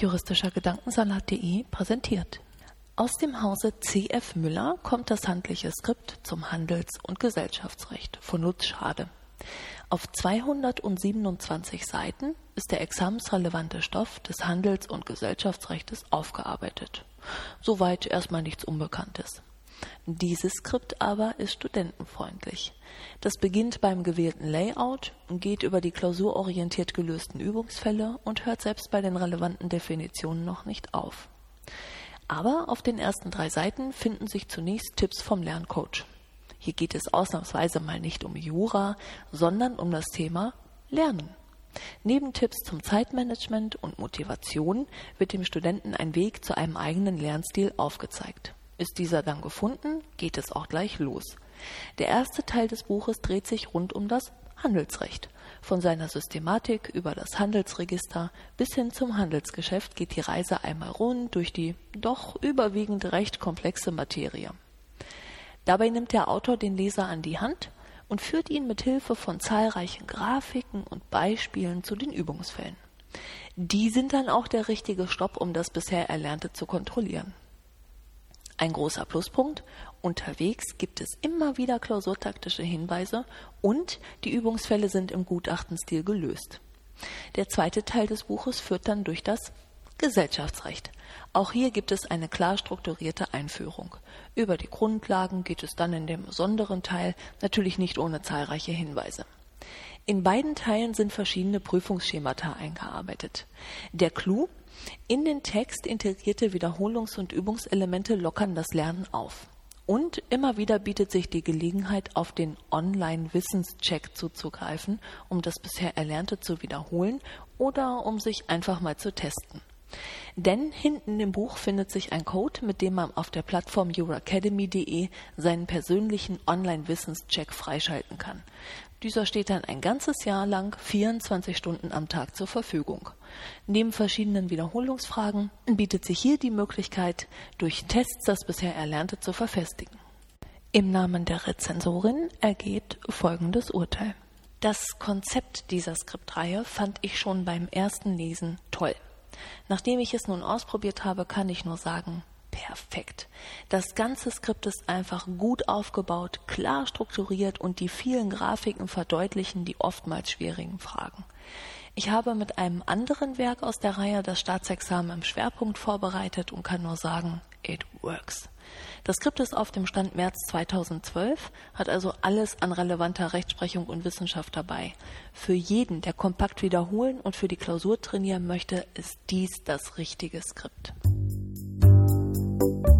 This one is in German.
juristischer Gedankensalat.de präsentiert. Aus dem Hause C.F. Müller kommt das handliche Skript zum Handels- und Gesellschaftsrecht von Lutz Schade. Auf 227 Seiten ist der examensrelevante Stoff des Handels- und Gesellschaftsrechtes aufgearbeitet. Soweit erstmal nichts Unbekanntes. Dieses Skript aber ist studentenfreundlich. Das beginnt beim gewählten Layout, geht über die klausurorientiert gelösten Übungsfälle und hört selbst bei den relevanten Definitionen noch nicht auf. Aber auf den ersten drei Seiten finden sich zunächst Tipps vom Lerncoach. Hier geht es ausnahmsweise mal nicht um Jura, sondern um das Thema Lernen. Neben Tipps zum Zeitmanagement und Motivation wird dem Studenten ein Weg zu einem eigenen Lernstil aufgezeigt. Ist dieser dann gefunden, geht es auch gleich los. Der erste Teil des Buches dreht sich rund um das Handelsrecht. Von seiner Systematik über das Handelsregister bis hin zum Handelsgeschäft geht die Reise einmal rund durch die doch überwiegend recht komplexe Materie. Dabei nimmt der Autor den Leser an die Hand und führt ihn mit Hilfe von zahlreichen Grafiken und Beispielen zu den Übungsfällen. Die sind dann auch der richtige Stopp, um das bisher Erlernte zu kontrollieren. Ein großer Pluspunkt, unterwegs gibt es immer wieder klausurtaktische Hinweise und die Übungsfälle sind im Gutachtenstil gelöst. Der zweite Teil des Buches führt dann durch das Gesellschaftsrecht. Auch hier gibt es eine klar strukturierte Einführung. Über die Grundlagen geht es dann in dem besonderen Teil, natürlich nicht ohne zahlreiche Hinweise. In beiden Teilen sind verschiedene Prüfungsschemata eingearbeitet. Der Clou in den Text integrierte Wiederholungs- und Übungselemente lockern das Lernen auf. Und immer wieder bietet sich die Gelegenheit, auf den Online-Wissenscheck zuzugreifen, um das bisher Erlernte zu wiederholen oder um sich einfach mal zu testen. Denn hinten im Buch findet sich ein Code, mit dem man auf der Plattform euracademy.de seinen persönlichen Online-Wissenscheck freischalten kann. Dieser steht dann ein ganzes Jahr lang 24 Stunden am Tag zur Verfügung. Neben verschiedenen Wiederholungsfragen bietet sich hier die Möglichkeit, durch Tests das bisher Erlernte zu verfestigen. Im Namen der Rezensorin ergeht folgendes Urteil. Das Konzept dieser Skriptreihe fand ich schon beim ersten Lesen toll. Nachdem ich es nun ausprobiert habe, kann ich nur sagen, perfekt. Das ganze Skript ist einfach gut aufgebaut, klar strukturiert und die vielen Grafiken verdeutlichen die oftmals schwierigen Fragen. Ich habe mit einem anderen Werk aus der Reihe das Staatsexamen im Schwerpunkt vorbereitet und kann nur sagen, it works. Das Skript ist auf dem Stand März 2012, hat also alles an relevanter Rechtsprechung und Wissenschaft dabei. Für jeden, der kompakt wiederholen und für die Klausur trainieren möchte, ist dies das richtige Skript. You.